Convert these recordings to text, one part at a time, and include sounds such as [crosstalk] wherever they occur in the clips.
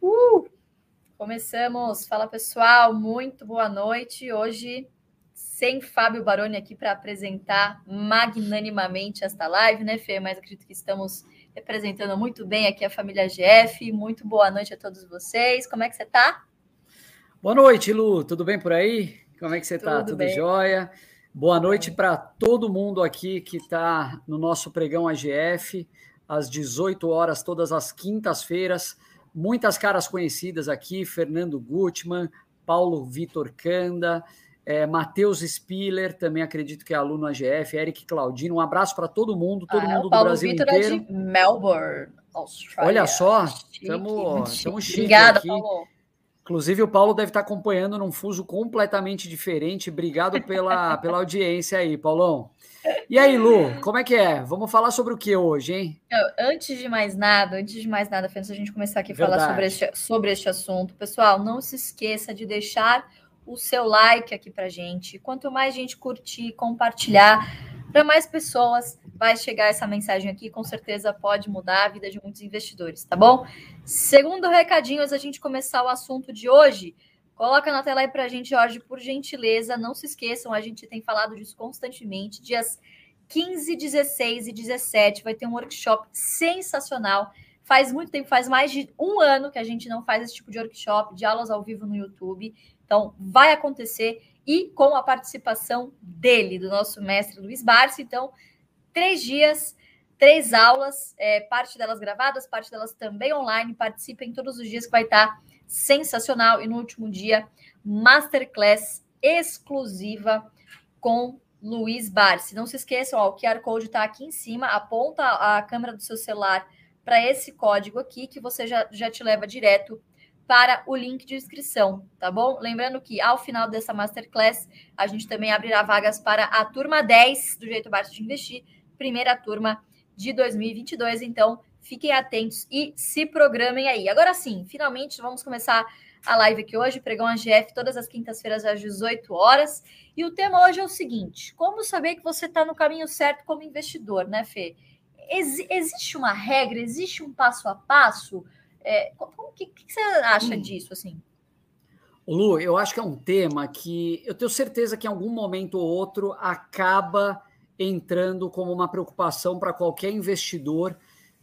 Uh! Começamos. Fala pessoal, muito boa noite. Hoje, sem Fábio Baroni aqui para apresentar magnanimamente esta live, né, Fê? Mas acredito que estamos representando muito bem aqui a família GF. Muito boa noite a todos vocês. Como é que você está? Boa noite, Lu. Tudo bem por aí? Como é que você está? Tudo, Tudo jóia? Boa noite para todo mundo aqui que está no nosso pregão AGF, às 18 horas, todas as quintas-feiras muitas caras conhecidas aqui: Fernando Gutmann, Paulo Vitor Canda, é, Matheus Spiller, também acredito que é aluno AGF, Eric Claudino. Um abraço para todo mundo, todo ah, mundo do Paulo Brasil Vitor inteiro. É de Melbourne, Austrália. Olha só, estamos chique Obrigada, aqui. Paulo. Inclusive, o Paulo deve estar acompanhando num fuso completamente diferente. Obrigado pela, pela audiência aí, Paulão. E aí, Lu, como é que é? Vamos falar sobre o que hoje, hein? Antes de mais nada, antes de mais nada, antes a gente começar aqui a falar sobre este, sobre este assunto, pessoal, não se esqueça de deixar o seu like aqui pra gente. Quanto mais gente curtir, compartilhar, para mais pessoas vai chegar essa mensagem aqui, com certeza pode mudar a vida de muitos investidores, tá bom? Segundo recadinho, antes a gente começar o assunto de hoje, Coloca na tela aí para a gente, Jorge, por gentileza. Não se esqueçam, a gente tem falado disso constantemente. Dias 15, 16 e 17 vai ter um workshop sensacional. Faz muito tempo, faz mais de um ano que a gente não faz esse tipo de workshop, de aulas ao vivo no YouTube. Então, vai acontecer e com a participação dele, do nosso mestre Luiz Barsi. Então, três dias, três aulas, é, parte delas gravadas, parte delas também online. Participem todos os dias que vai estar sensacional. E no último dia, masterclass exclusiva com Luiz Barsi. Não se esqueçam, ó, o QR Code está aqui em cima, aponta a câmera do seu celular para esse código aqui, que você já, já te leva direto para o link de inscrição, tá bom? Lembrando que ao final dessa masterclass, a gente também abrirá vagas para a turma 10 do Jeito Barsi de Investir, primeira turma de 2022. Então, Fiquem atentos e se programem aí. Agora sim, finalmente vamos começar a live aqui hoje, pregão AGF todas as quintas-feiras às 18 horas. E o tema hoje é o seguinte: como saber que você está no caminho certo como investidor, né, Fê? Ex existe uma regra, existe um passo a passo? É, o que, que, você acha hum. disso, assim? Lu, eu acho que é um tema que eu tenho certeza que em algum momento ou outro acaba entrando como uma preocupação para qualquer investidor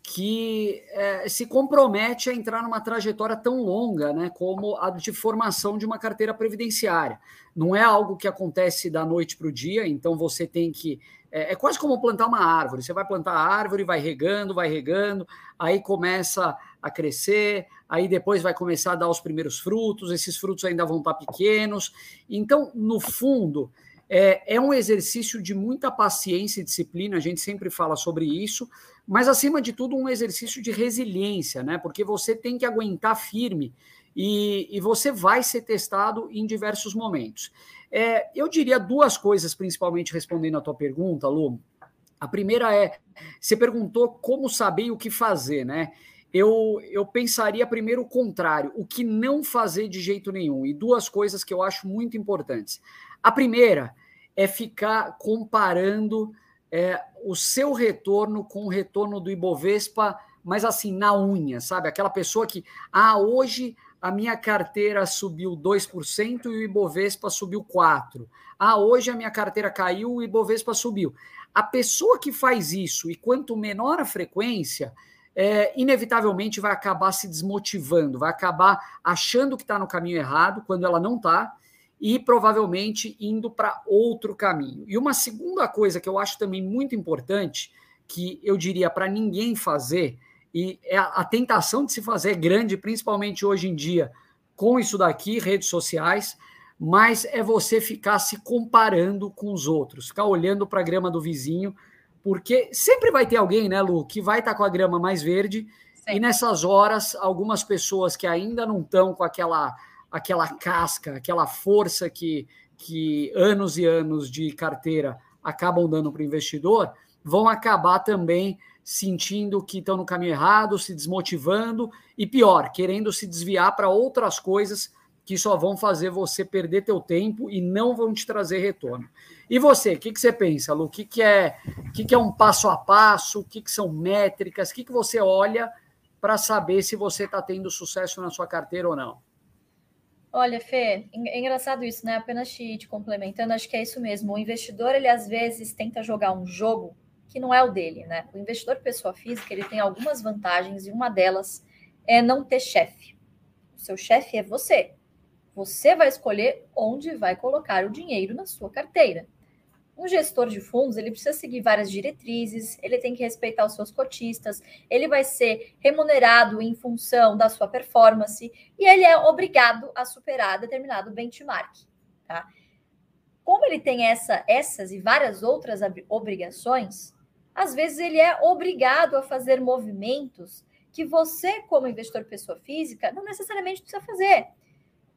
que é, se compromete a entrar numa trajetória tão longa né, como a de formação de uma carteira previdenciária. Não é algo que acontece da noite para o dia, então você tem que. É, é, quase como plantar uma árvore. Você vai plantar a árvore, vai regando, vai regando, aí começa a crescer, aí depois vai começar a dar os primeiros frutos, esses frutos ainda vão estar pequenos. Então, no fundo, é, é um exercício de muita paciência e disciplina, a gente sempre fala sobre isso, mas acima de tudo, um exercício de resiliência, né? Porque você tem que aguentar firme e, e você vai ser testado em diversos momentos. É, eu diria duas coisas, principalmente respondendo a tua pergunta, Lu. A primeira é: você perguntou como saber o que fazer, né? Eu, eu pensaria primeiro o contrário, o que não fazer de jeito nenhum. E duas coisas que eu acho muito importantes. A primeira é ficar comparando é, o seu retorno com o retorno do Ibovespa, mas assim, na unha, sabe? Aquela pessoa que, ah, hoje a minha carteira subiu 2% e o Ibovespa subiu 4%. Ah, hoje a minha carteira caiu e o Ibovespa subiu. A pessoa que faz isso, e quanto menor a frequência, é, inevitavelmente vai acabar se desmotivando, vai acabar achando que está no caminho errado, quando ela não está, e provavelmente indo para outro caminho. E uma segunda coisa que eu acho também muito importante, que eu diria para ninguém fazer, e é a, tentação de se fazer é grande, principalmente hoje em dia, com isso daqui, redes sociais, mas é você ficar se comparando com os outros, ficar olhando para a grama do vizinho, porque sempre vai ter alguém, né, Lu, que vai estar tá com a grama mais verde, Sim. e nessas horas, algumas pessoas que ainda não estão com aquela aquela casca, aquela força que, que anos e anos de carteira acabam dando para o investidor, vão acabar também sentindo que estão no caminho errado, se desmotivando e pior, querendo se desviar para outras coisas que só vão fazer você perder teu tempo e não vão te trazer retorno. E você, o que, que você pensa, Lu? O que, que, é, que, que é um passo a passo? O que, que são métricas? O que, que você olha para saber se você está tendo sucesso na sua carteira ou não. Olha, Fê, é engraçado isso, né? Apenas te, te, complementando, acho que é isso mesmo. O investidor, ele às vezes tenta jogar um jogo que não é o dele, né? O investidor pessoa física, ele tem algumas vantagens e uma delas é não ter chefe. O seu chefe é você. Você vai escolher onde vai colocar o dinheiro na sua carteira. Um gestor de fundos, ele precisa seguir várias diretrizes, ele tem que respeitar os seus cotistas, ele vai ser remunerado em função da sua performance e ele é obrigado a superar determinado benchmark, tá? Como ele tem essa, essas e várias outras obrigações, às vezes ele é obrigado a fazer movimentos que você, como investidor pessoa física, não necessariamente precisa fazer.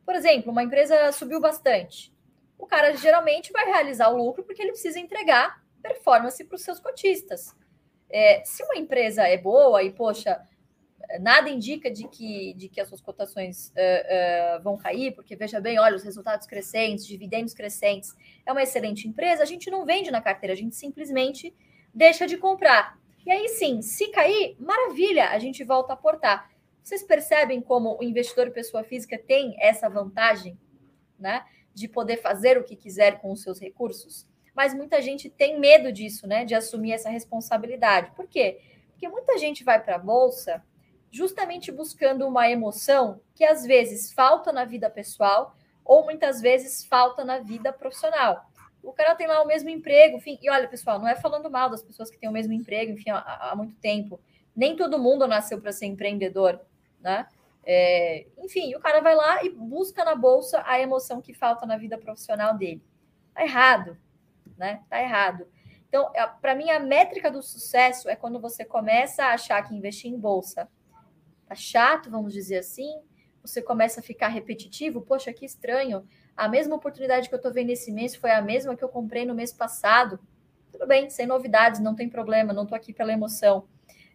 Por exemplo, uma empresa subiu bastante o cara geralmente vai realizar o lucro porque ele precisa entregar performance para os seus cotistas. É, se uma empresa é boa e, poxa, nada indica de que, de que as suas cotações uh, uh, vão cair, porque veja bem, olha, os resultados crescentes, dividendos crescentes, é uma excelente empresa, a gente não vende na carteira, a gente simplesmente deixa de comprar. E aí sim, se cair, maravilha, a gente volta a aportar. Vocês percebem como o investidor pessoa física tem essa vantagem, né? De poder fazer o que quiser com os seus recursos. Mas muita gente tem medo disso, né? De assumir essa responsabilidade. Por quê? Porque muita gente vai para a bolsa justamente buscando uma emoção que às vezes falta na vida pessoal ou muitas vezes falta na vida profissional. O cara tem lá o mesmo emprego, enfim, e olha, pessoal, não é falando mal das pessoas que têm o mesmo emprego, enfim, há, há muito tempo. Nem todo mundo nasceu para ser empreendedor, né? É, enfim, o cara vai lá e busca na bolsa a emoção que falta na vida profissional dele. Tá errado, né? Tá errado. Então, para mim, a métrica do sucesso é quando você começa a achar que investir em bolsa tá chato, vamos dizer assim, você começa a ficar repetitivo. Poxa, que estranho. A mesma oportunidade que eu estou vendo esse mês foi a mesma que eu comprei no mês passado. Tudo bem, sem novidades, não tem problema, não estou aqui pela emoção.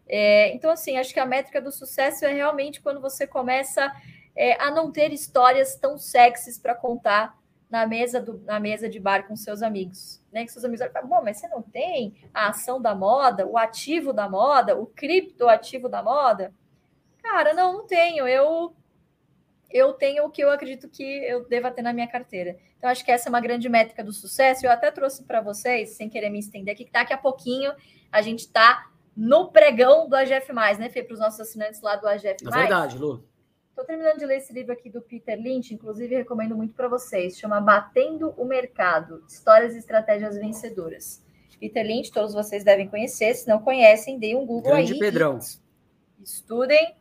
É, então, assim, acho que a métrica do sucesso é realmente quando você começa é, a não ter histórias tão sexys para contar na mesa, do, na mesa de bar com seus amigos. Né? Que seus amigos falam, bom, mas você não tem a ação da moda, o ativo da moda, o criptoativo da moda? Cara, não, não tenho. Eu eu tenho o que eu acredito que eu deva ter na minha carteira. Então, acho que essa é uma grande métrica do sucesso. Eu até trouxe para vocês, sem querer me estender aqui, que daqui a pouquinho a gente está no pregão do AGF+, né, Fê? Para os nossos assinantes lá do AGF+. É verdade, Lu. Estou terminando de ler esse livro aqui do Peter Lynch, inclusive recomendo muito para vocês. Chama Batendo o Mercado, Histórias e Estratégias Vencedoras. Peter Lynch, todos vocês devem conhecer. Se não conhecem, deem um Google Grande aí. Pedrão. Estudem.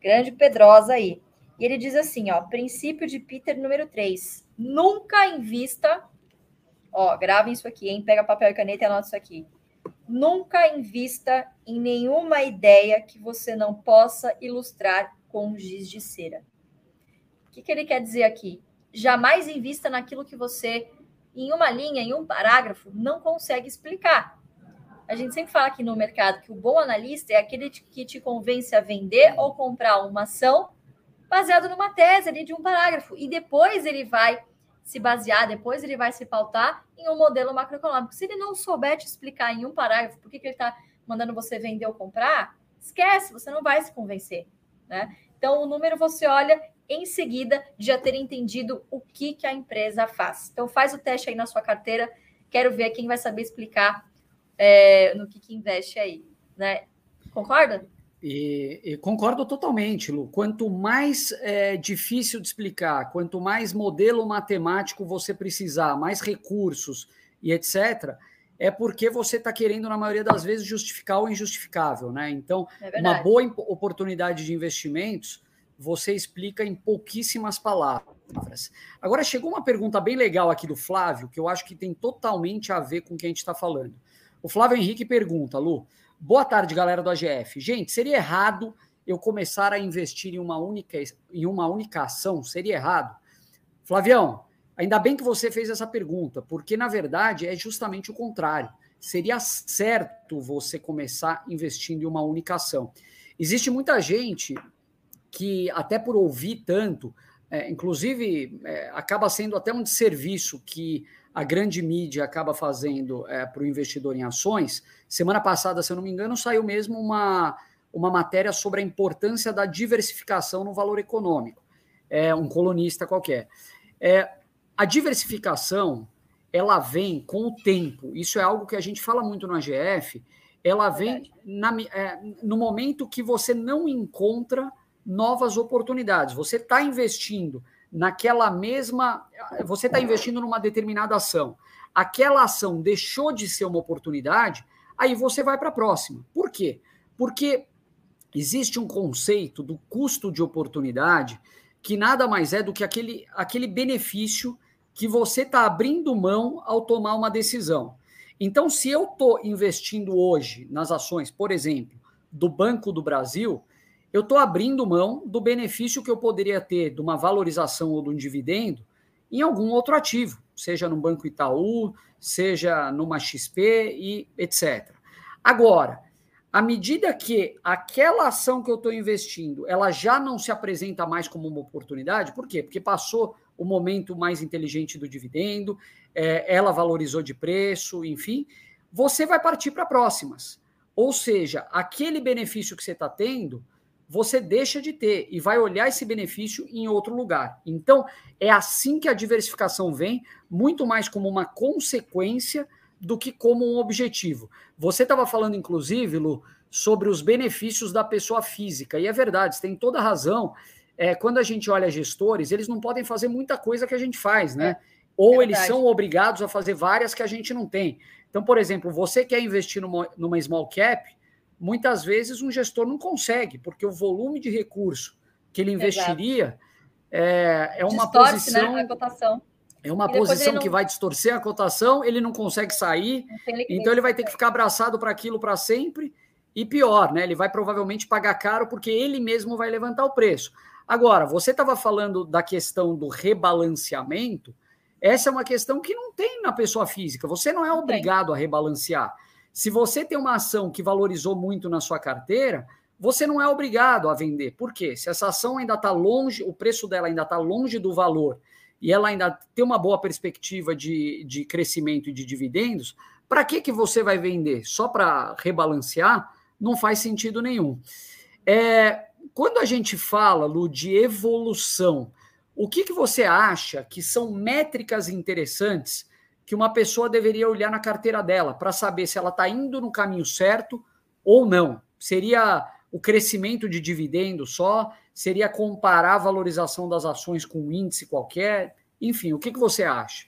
Grande Pedrosa aí. E ele diz assim, ó, princípio de Peter número 3. Nunca invista, ó, gravem isso aqui, hein? Pega papel e caneta e anota isso aqui. Nunca invista em nenhuma ideia que você não possa ilustrar com giz de cera. O que, que ele quer dizer aqui? Jamais invista naquilo que você, em uma linha, em um parágrafo, não consegue explicar. A gente sempre fala aqui no mercado que o bom analista é aquele que te convence a vender ou comprar uma ação baseado numa tese ali de um parágrafo. E depois ele vai se basear, depois ele vai se pautar em um modelo macroeconômico. Se ele não souber te explicar em um parágrafo por que, que ele está mandando você vender ou comprar, esquece, você não vai se convencer. Né? Então, o número você olha em seguida de já ter entendido o que, que a empresa faz. Então, faz o teste aí na sua carteira. Quero ver quem vai saber explicar é, no que, que investe aí. Né? Concorda? E, e, concordo totalmente, Lu. Quanto mais é, difícil de explicar, quanto mais modelo matemático você precisar, mais recursos e etc., é porque você está querendo, na maioria das vezes, justificar o injustificável, né? Então, é uma boa oportunidade de investimentos você explica em pouquíssimas palavras. Agora, chegou uma pergunta bem legal aqui do Flávio, que eu acho que tem totalmente a ver com o que a gente está falando. O Flávio Henrique pergunta, Lu, Boa tarde, galera do AGF. Gente, seria errado eu começar a investir em uma única, em uma única ação? Seria errado? Flavião, ainda bem que você fez essa pergunta, porque na verdade é justamente o contrário. Seria certo você começar investindo em uma única ação. Existe muita gente que, até por ouvir tanto, é, inclusive é, acaba sendo até um desserviço que a grande mídia acaba fazendo é, para o investidor em ações. Semana passada, se eu não me engano, saiu mesmo uma, uma matéria sobre a importância da diversificação no valor econômico. É um colunista qualquer. É, a diversificação ela vem com o tempo. Isso é algo que a gente fala muito no AGF. Ela vem na, é, no momento que você não encontra novas oportunidades. Você está investindo naquela mesma. Você está investindo numa determinada ação. Aquela ação deixou de ser uma oportunidade, aí você vai para a próxima. Por quê? Porque existe um conceito do custo de oportunidade que nada mais é do que aquele, aquele benefício que você está abrindo mão ao tomar uma decisão. Então, se eu estou investindo hoje nas ações, por exemplo, do Banco do Brasil, eu estou abrindo mão do benefício que eu poderia ter de uma valorização ou de um dividendo em algum outro ativo, seja no Banco Itaú, seja numa XP e etc. Agora, à medida que aquela ação que eu estou investindo, ela já não se apresenta mais como uma oportunidade, por quê? Porque passou o momento mais inteligente do dividendo, é, ela valorizou de preço, enfim, você vai partir para próximas. Ou seja, aquele benefício que você está tendo, você deixa de ter e vai olhar esse benefício em outro lugar. Então, é assim que a diversificação vem, muito mais como uma consequência do que como um objetivo. Você estava falando, inclusive, Lu, sobre os benefícios da pessoa física, e é verdade, você tem toda a razão. É, quando a gente olha gestores, eles não podem fazer muita coisa que a gente faz, né? É, Ou é eles são obrigados a fazer várias que a gente não tem. Então, por exemplo, você quer investir numa, numa small cap, muitas vezes um gestor não consegue, porque o volume de recurso que ele investiria é, é, uma Distorce, né, posição. Né. É uma posição não... que vai distorcer a cotação, ele não consegue sair, então ele vai ter que ficar abraçado para aquilo para sempre. E pior, né? Ele vai provavelmente pagar caro porque ele mesmo vai levantar o preço. Agora, você estava falando da questão do rebalanceamento. Essa é uma questão que não tem na pessoa física. Você não é obrigado a rebalancear. Se você tem uma ação que valorizou muito na sua carteira, você não é obrigado a vender. Por quê? Se essa ação ainda está longe, o preço dela ainda está longe do valor e ela ainda tem uma boa perspectiva de, de crescimento e de dividendos, para que, que você vai vender? Só para rebalancear? Não faz sentido nenhum. É, quando a gente fala, Lu, de evolução, o que, que você acha que são métricas interessantes que uma pessoa deveria olhar na carteira dela para saber se ela está indo no caminho certo ou não. Seria o crescimento de dividendo só? Seria comparar a valorização das ações com um índice qualquer? Enfim, o que, que você acha?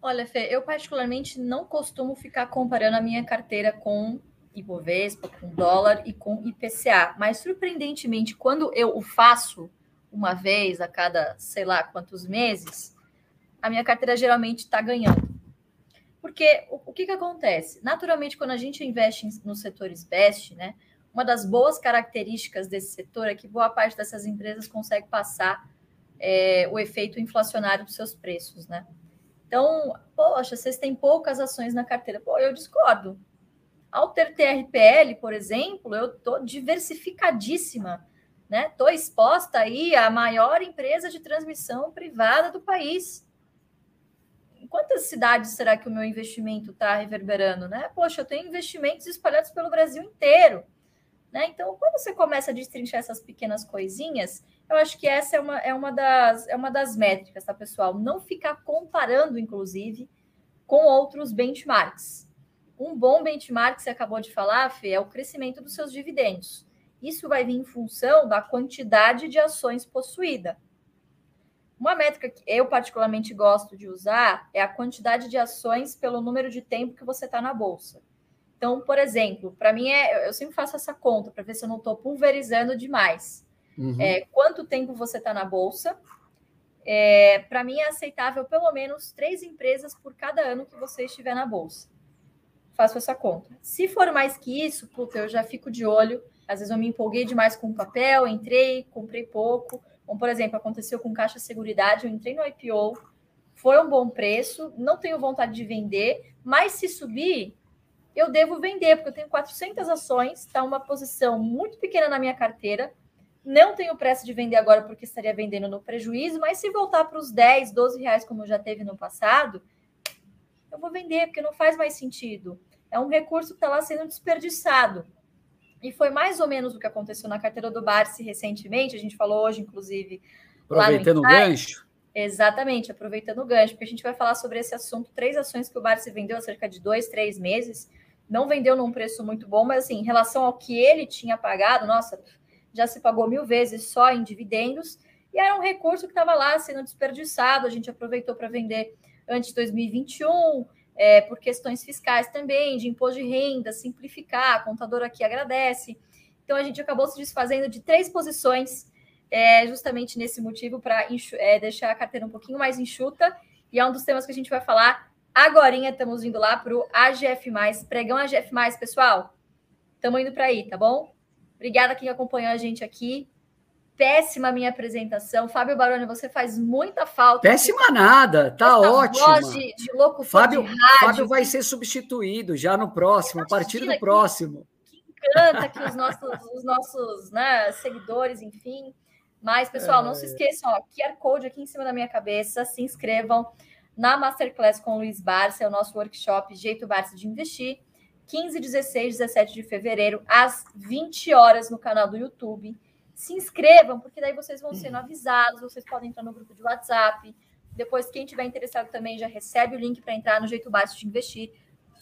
Olha, Fê, eu particularmente não costumo ficar comparando a minha carteira com Ibovespa, com dólar e com IPCA, mas surpreendentemente, quando eu o faço uma vez a cada sei lá quantos meses, a minha carteira geralmente está ganhando. Porque o, o, que, que acontece? Naturalmente, quando a gente investe nos setores best, né, uma das boas características desse setor é que boa parte dessas empresas consegue passar é, o efeito inflacionário dos seus preços, né? Então, poxa, vocês têm poucas ações na carteira. Pô, eu discordo. Ao ter TRPL, por exemplo, eu estou diversificadíssima, né? Estou exposta aí à maior empresa de transmissão privada do país quantas cidades será que o meu investimento está reverberando, né? Poxa, eu tenho investimentos espalhados pelo Brasil inteiro, né? Então, quando você começa a destrinchar essas pequenas coisinhas, eu acho que essa é uma, é uma, das, é uma das métricas, tá, pessoal? Não ficar comparando, inclusive, com outros benchmarks. Um bom benchmark, você acabou de falar, Fê, é o crescimento dos seus dividendos. Isso vai vir em função da quantidade de ações possuída. Uma métrica que eu particularmente gosto de usar é a quantidade de ações pelo número de tempo que você está na bolsa. Então, por exemplo, para mim é, eu sempre faço essa conta para ver se eu não estou pulverizando demais. Uhum. É, quanto tempo você está na bolsa? É, para mim é aceitável pelo menos três empresas por cada ano que você estiver na bolsa. Faço essa conta. Se for mais que isso, puta, eu já fico de olho. Às vezes eu me empolguei demais com o papel, entrei, comprei pouco. Como, por exemplo, aconteceu com Caixa Seguridade, eu entrei no IPO, foi um bom preço, não tenho vontade de vender, mas se subir, eu devo vender, porque eu tenho 400 ações, está uma posição muito pequena na minha carteira, não tenho pressa de vender agora porque estaria vendendo no prejuízo, mas se voltar para os 10, 12 reais como já teve no passado, eu vou vender, porque não faz mais sentido. É um recurso que está lá sendo desperdiçado. E foi mais ou menos o que aconteceu na carteira do Barsi recentemente. A gente falou hoje, inclusive. Aproveitando o gancho. Exatamente, aproveitando o gancho, porque a gente vai falar sobre esse assunto. Três ações que o Barsi vendeu há cerca de dois, três meses. Não vendeu num preço muito bom, mas assim, em relação ao que ele tinha pagado, nossa, já se pagou mil vezes só em dividendos. E era um recurso que estava lá sendo desperdiçado. A gente aproveitou para vender antes de 2021 é, por questões fiscais também, de imposto de renda, simplificar, a contadora aqui agradece. Então, a gente acabou se desfazendo de três posições, é, justamente nesse motivo, para é, deixar a carteira um pouquinho mais enxuta, e é um dos temas que a gente vai falar agora. Estamos indo lá para o AGF, pregão AGF, pessoal. Estamos indo para aí, tá bom? Obrigada quem acompanhou a gente aqui péssima a minha apresentação. Fábio Baroni, você faz muita falta. Péssima nada, tá ótimo. De, de locutor Fábio, de. Fábio vai ser substituído já no próximo, a partir do próximo. Que, que encanta aqui os nossos, os nossos né, seguidores, enfim. Mas, pessoal, é... não se esqueçam, ó, QR Code aqui em cima da minha cabeça, se inscrevam na Masterclass com o Luiz Barça, é o nosso workshop Jeito Barça de Investir, 15, 16, 17 de fevereiro, às 20 horas no canal do YouTube se inscrevam, porque daí vocês vão sendo avisados, vocês podem entrar no grupo de WhatsApp. Depois, quem tiver interessado também já recebe o link para entrar no Jeito Básico de Investir.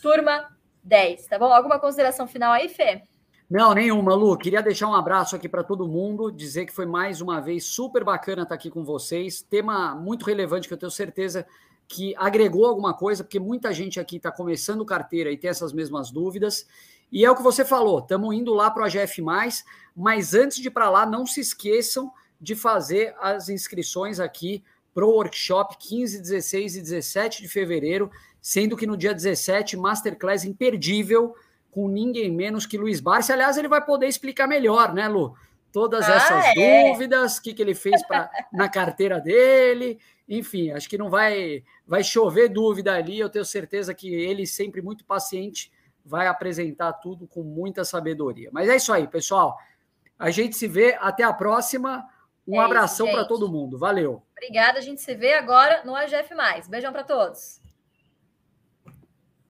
Turma 10, tá bom? Alguma consideração final aí, Fê? Não, nenhuma, Lu. Queria deixar um abraço aqui para todo mundo, dizer que foi mais uma vez super bacana estar aqui com vocês. Tema muito relevante que eu tenho certeza que agregou alguma coisa, porque muita gente aqui está começando carteira e tem essas mesmas dúvidas. E é o que você falou, estamos indo lá para o AGF, mas antes de ir para lá, não se esqueçam de fazer as inscrições aqui para o workshop 15, 16 e 17 de fevereiro, sendo que no dia 17, Masterclass imperdível, com ninguém menos que Luiz Barsi. Aliás, ele vai poder explicar melhor, né, Lu? Todas ah, essas é? dúvidas, o que, que ele fez pra, [laughs] na carteira dele, enfim, acho que não vai, vai chover dúvida ali. Eu tenho certeza que ele, sempre muito paciente, vai apresentar tudo com muita sabedoria. Mas é isso aí, pessoal. A gente se vê. Até a próxima. Um é abração para todo mundo. Valeu. Obrigada. A gente se vê agora no AGF. Beijão para todos.